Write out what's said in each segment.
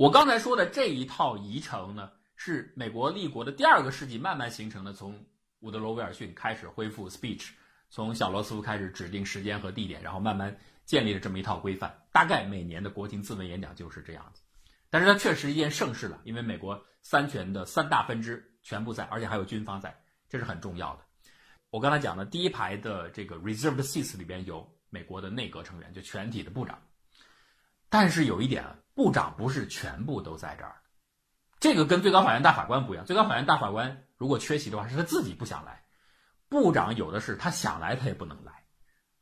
我刚才说的这一套仪程呢，是美国立国的第二个世纪慢慢形成的，从伍德罗·威尔逊开始恢复 speech，从小罗斯福开始指定时间和地点，然后慢慢建立了这么一套规范。大概每年的国情自文演讲就是这样子，但是它确实一件盛事了，因为美国三权的三大分支全部在，而且还有军方在，这是很重要的。我刚才讲的第一排的这个 reserved seats 里边有美国的内阁成员，就全体的部长。但是有一点，部长不是全部都在这儿，这个跟最高法院大法官不一样。最高法院大法官如果缺席的话，是他自己不想来；部长有的是他想来他也不能来，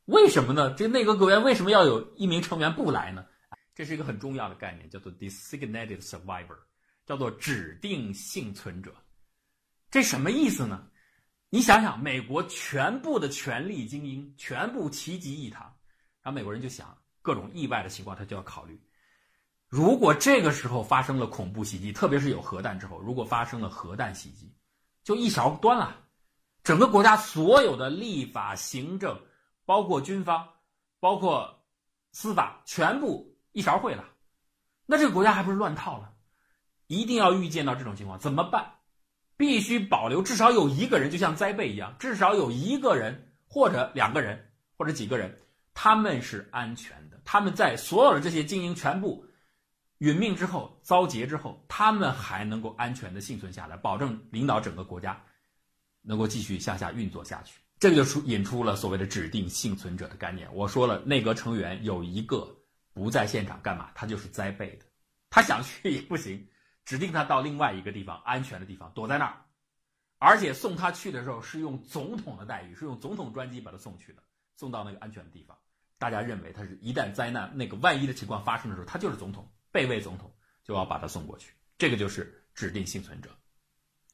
为什么呢？这内阁阁员为什么要有一名成员不来呢？这是一个很重要的概念，叫做 designated survivor，叫做指定幸存者。这什么意思呢？你想想，美国全部的权力精英全部齐集一堂，然后美国人就想。各种意外的情况，他就要考虑。如果这个时候发生了恐怖袭击，特别是有核弹之后，如果发生了核弹袭击，就一勺端了，整个国家所有的立法、行政，包括军方，包括司法，全部一勺烩了。那这个国家还不是乱套了？一定要预见到这种情况，怎么办？必须保留至少有一个人，就像灾备一样，至少有一个人或者两个人或者几个人，他们是安全的。他们在所有的这些精英全部殒命之后、遭劫之后，他们还能够安全的幸存下来，保证领导整个国家能够继续向下运作下去。这个就出引出了所谓的指定幸存者的概念。我说了，内阁成员有一个不在现场干嘛？他就是灾备的，他想去也不行，指定他到另外一个地方安全的地方躲在那儿，而且送他去的时候是用总统的待遇，是用总统专机把他送去的，送到那个安全的地方。大家认为他是一旦灾难那个万一的情况发生的时候，他就是总统，备位总统就要把他送过去。这个就是指定幸存者。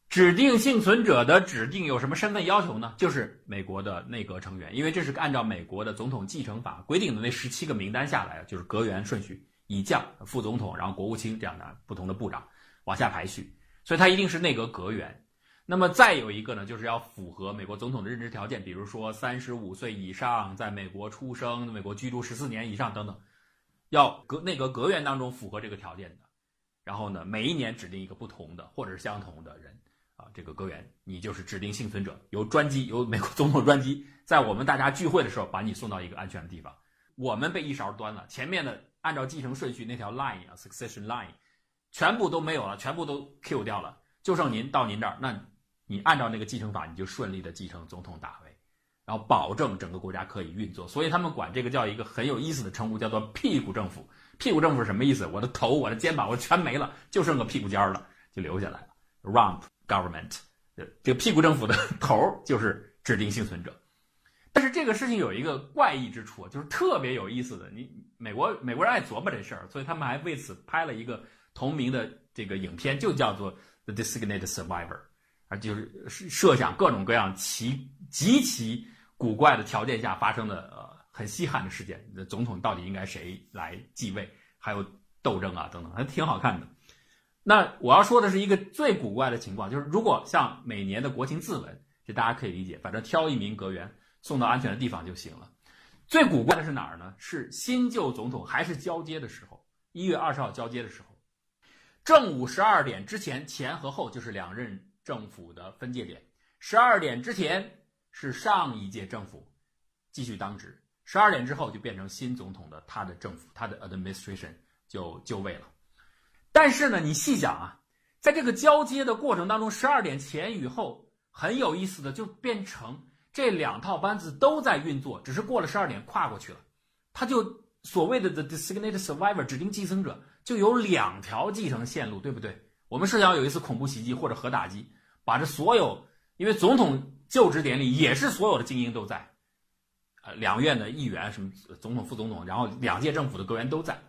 指定幸存者的指定有什么身份要求呢？就是美国的内阁成员，因为这是按照美国的总统继承法规定的那十七个名单下来，就是阁员顺序，以降、副总统，然后国务卿这样的不同的部长往下排序，所以他一定是内阁阁员。那么再有一个呢，就是要符合美国总统的任职条件，比如说三十五岁以上，在美国出生，美国居住十四年以上等等，要阁内阁阁员当中符合这个条件的。然后呢，每一年指定一个不同的或者是相同的人啊，这个阁员你就是指定幸存者，由专机由美国总统专机在我们大家聚会的时候把你送到一个安全的地方。我们被一勺端了，前面的按照继承顺序那条 line 啊，succession line 全部都没有了，全部都 Q 掉了，就剩您到您这儿那。你按照那个继承法，你就顺利的继承总统大位，然后保证整个国家可以运作。所以他们管这个叫一个很有意思的称呼，叫做“屁股政府”。屁股政府是什么意思？我的头、我的肩膀我全没了，就剩个屁股尖儿了，就留下来了。Rump government，这个屁股政府的 头就是指定幸存者。但是这个事情有一个怪异之处，就是特别有意思的。你美国美国人爱琢磨这事儿，所以他们还为此拍了一个同名的这个影片，就叫做《The Designated Survivor》。就是设想各种各样奇极其古怪的条件下发生的呃很稀罕的事件，总统到底应该谁来继位，还有斗争啊等等，还挺好看的。那我要说的是一个最古怪的情况，就是如果像每年的国情自文，这大家可以理解，反正挑一名阁员送到安全的地方就行了。最古怪的是哪儿呢？是新旧总统还是交接的时候，一月二十号交接的时候，正午十二点之前前和后就是两任。政府的分界点，十二点之前是上一届政府继续当职，十二点之后就变成新总统的他的政府，他的 administration 就就位了。但是呢，你细想啊，在这个交接的过程当中，十二点前与后很有意思的就变成这两套班子都在运作，只是过了十二点跨过去了，他就所谓的 the designated survivor 指定继承者就有两条继承线路，对不对？我们设想有一次恐怖袭击或者核打击。把这所有，因为总统就职典礼也是所有的精英都在，呃，两院的议员什么总统、副总统，然后两届政府的阁员都在，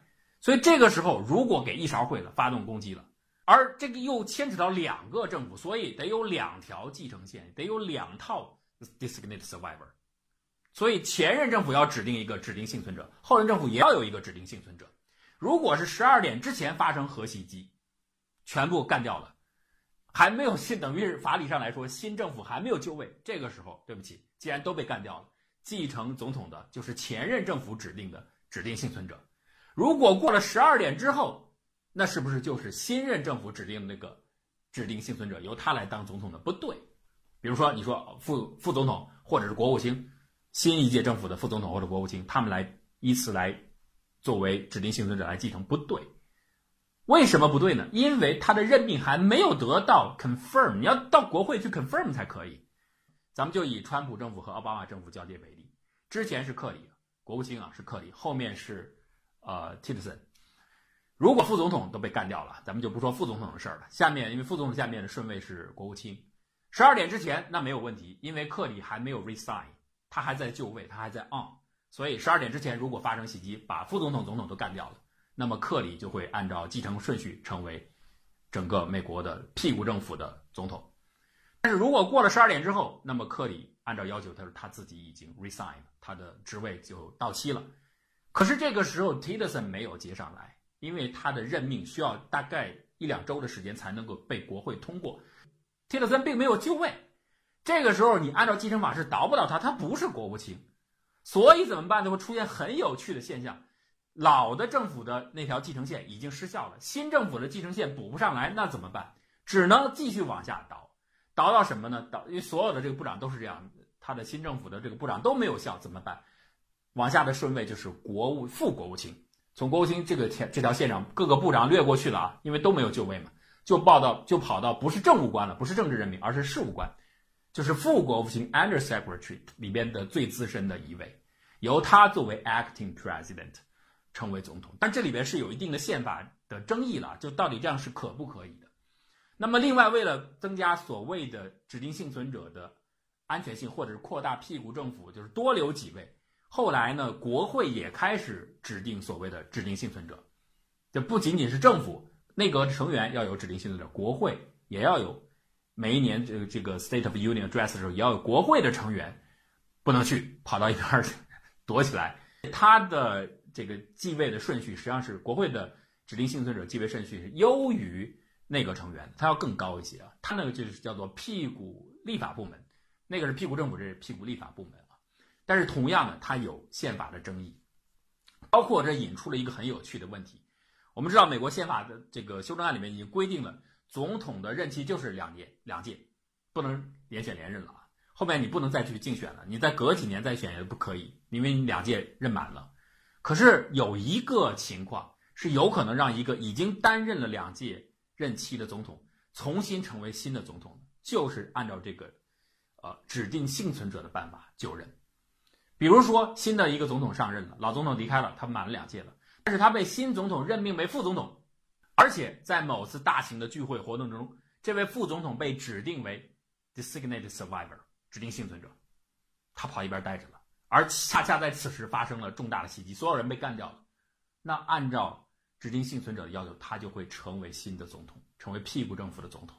所以这个时候如果给一勺烩了，发动攻击了，而这个又牵扯到两个政府，所以得有两条继承线，得有两套 designated survivor，所以前任政府要指定一个指定幸存者，后任政府也要有一个指定幸存者。如果是十二点之前发生核袭击，全部干掉了。还没有新，等于是法理上来说，新政府还没有就位。这个时候，对不起，既然都被干掉了，继承总统的就是前任政府指定的指定幸存者。如果过了十二点之后，那是不是就是新任政府指定的那个指定幸存者由他来当总统的？不对，比如说你说副副总统或者是国务卿，新一届政府的副总统或者国务卿，他们来依次来作为指定幸存者来继承，不对。为什么不对呢？因为他的任命还没有得到 confirm，你要到国会去 confirm 才可以。咱们就以川普政府和奥巴马政府交接为例，之前是克里国务卿啊，是克里，后面是呃 t i t s o n。如果副总统都被干掉了，咱们就不说副总统的事儿了。下面因为副总统下面的顺位是国务卿，十二点之前那没有问题，因为克里还没有 resign，他还在就位，他还在 on，所以十二点之前如果发生袭击，把副总统、总统都干掉了。那么克里就会按照继承顺序成为整个美国的屁股政府的总统。但是如果过了十二点之后，那么克里按照要求，他说他自己已经 resign，他的职位就到期了。可是这个时候 Tillerson 没有接上来，因为他的任命需要大概一两周的时间才能够被国会通过。Tillerson 并没有就位，这个时候你按照继承法是倒不倒他，他不是国务卿，所以怎么办？就会出现很有趣的现象。老的政府的那条继承线已经失效了，新政府的继承线补不上来，那怎么办？只能继续往下倒，倒到什么呢？倒，因为所有的这个部长都是这样，他的新政府的这个部长都没有效，怎么办？往下的顺位就是国务副国务卿，从国务卿这个前这条线上，各个部长略过去了啊，因为都没有就位嘛，就报到就跑到不是政务官了，不是政治任命，而是事务官，就是副国务卿 （Under Secretary） 里边的最资深的一位，由他作为 Acting President。成为总统，但这里边是有一定的宪法的争议了，就到底这样是可不可以的？那么，另外为了增加所谓的指定幸存者的安全性，或者是扩大屁股政府，就是多留几位。后来呢，国会也开始指定所谓的指定幸存者，这不仅仅是政府内阁成员要有指定幸存者，国会也要有。每一年这个这个 State of Union Address 的时候，也要有国会的成员不能去跑到一边去 躲起来，他的。这个继位的顺序实际上是国会的指定幸存者继位顺序是优于内阁成员，他要更高一些啊。他那个就是叫做屁股立法部门，那个是屁股政府，这是屁股立法部门啊。但是同样的，它有宪法的争议，包括这引出了一个很有趣的问题。我们知道，美国宪法的这个修正案里面已经规定了，总统的任期就是两年两届，不能连选连任了啊。后面你不能再去竞选了，你再隔几年再选也不可以，因为你两届任满了。可是有一个情况是有可能让一个已经担任了两届任期的总统重新成为新的总统，就是按照这个，呃，指定幸存者的办法就任。比如说，新的一个总统上任了，老总统离开了，他满了两届了，但是他被新总统任命为副总统，而且在某次大型的聚会活动中，这位副总统被指定为 designated survivor 指定幸存者，他跑一边待着了。而恰恰在此时发生了重大的袭击，所有人被干掉了。那按照指定幸存者的要求，他就会成为新的总统，成为屁股政府的总统。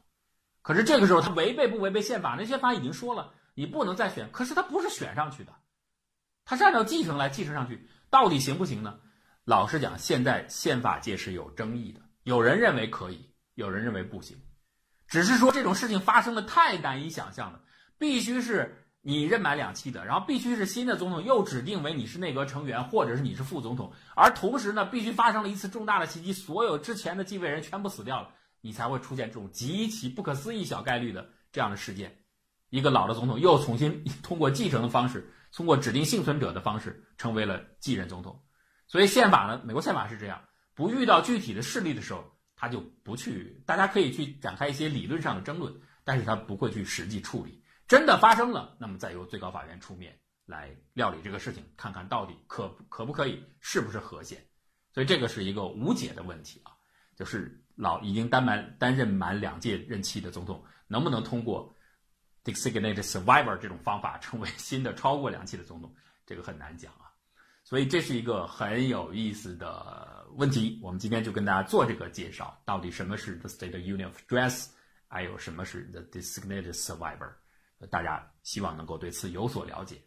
可是这个时候，他违背不违背宪法？那宪法已经说了，你不能再选。可是他不是选上去的，他是按照继承来继承上去，到底行不行呢？老实讲，现在宪法界是有争议的，有人认为可以，有人认为不行。只是说这种事情发生的太难以想象了，必须是。你任满两期的，然后必须是新的总统又指定为你是内阁成员，或者是你是副总统，而同时呢，必须发生了一次重大的袭击，所有之前的继位人全部死掉了，你才会出现这种极其不可思议小概率的这样的事件。一个老的总统又重新 通过继承的方式，通过指定幸存者的方式成为了继任总统。所以宪法呢，美国宪法是这样，不遇到具体的事例的时候，他就不去，大家可以去展开一些理论上的争论，但是他不会去实际处理。真的发生了，那么再由最高法院出面来料理这个事情，看看到底可可不可以，是不是合宪。所以这个是一个无解的问题啊，就是老已经担满担任满两届任期的总统，能不能通过 designated survivor 这种方法成为新的超过两期的总统，这个很难讲啊。所以这是一个很有意思的问题。我们今天就跟大家做这个介绍，到底什么是 the State Union Address，还有什么是 the designated survivor。大家希望能够对此有所了解。